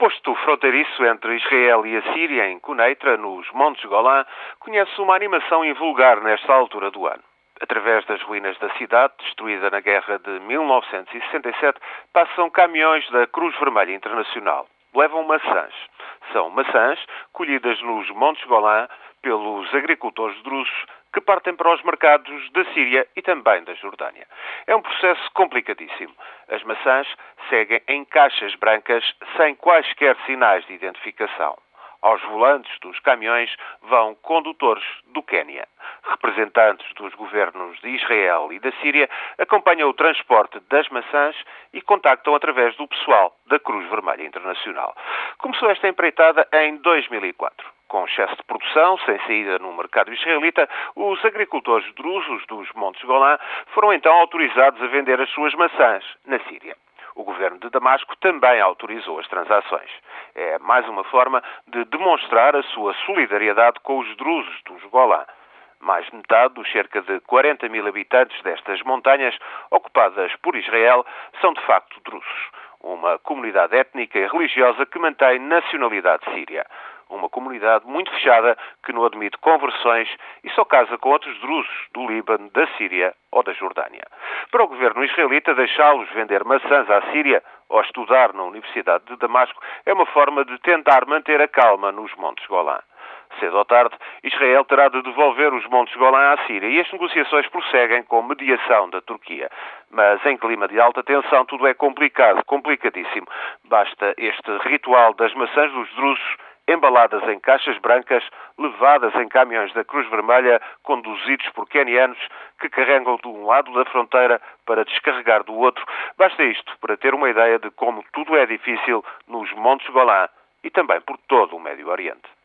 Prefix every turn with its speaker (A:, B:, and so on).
A: posto fronteiriço entre Israel e a Síria, em Cuneitra, nos Montes Golã, conhece uma animação invulgar nesta altura do ano. Através das ruínas da cidade, destruída na guerra de 1967, passam caminhões da Cruz Vermelha Internacional. Levam maçãs. São maçãs colhidas nos Montes Golã pelos agricultores drusos que partem para os mercados da Síria e também da Jordânia. É um processo complicadíssimo. As maçãs seguem em caixas brancas sem quaisquer sinais de identificação. Aos volantes dos caminhões vão condutores do Quênia. Representantes dos governos de Israel e da Síria acompanham o transporte das maçãs e contactam através do pessoal da Cruz Vermelha Internacional. Começou esta empreitada em 2004. Com excesso de produção, sem saída no mercado israelita, os agricultores drusos dos Montes Golã foram então autorizados a vender as suas maçãs na Síria. O governo de Damasco também autorizou as transações. É mais uma forma de demonstrar a sua solidariedade com os drusos dos Golã. Mais de metade dos cerca de 40 mil habitantes destas montanhas, ocupadas por Israel, são de facto drusos, uma comunidade étnica e religiosa que mantém nacionalidade síria uma comunidade muito fechada que não admite conversões e só casa com outros drusos do Líbano, da Síria ou da Jordânia. Para o governo israelita, deixá-los vender maçãs à Síria ou estudar na Universidade de Damasco é uma forma de tentar manter a calma nos Montes Golã. Cedo ou tarde, Israel terá de devolver os Montes Golã à Síria e as negociações prosseguem com mediação da Turquia. Mas em clima de alta tensão tudo é complicado, complicadíssimo. Basta este ritual das maçãs dos drusos embaladas em caixas brancas, levadas em caminhões da Cruz Vermelha, conduzidos por quenianos que carregam de um lado da fronteira para descarregar do outro. Basta isto para ter uma ideia de como tudo é difícil nos Montes Golã e também por todo o Médio Oriente.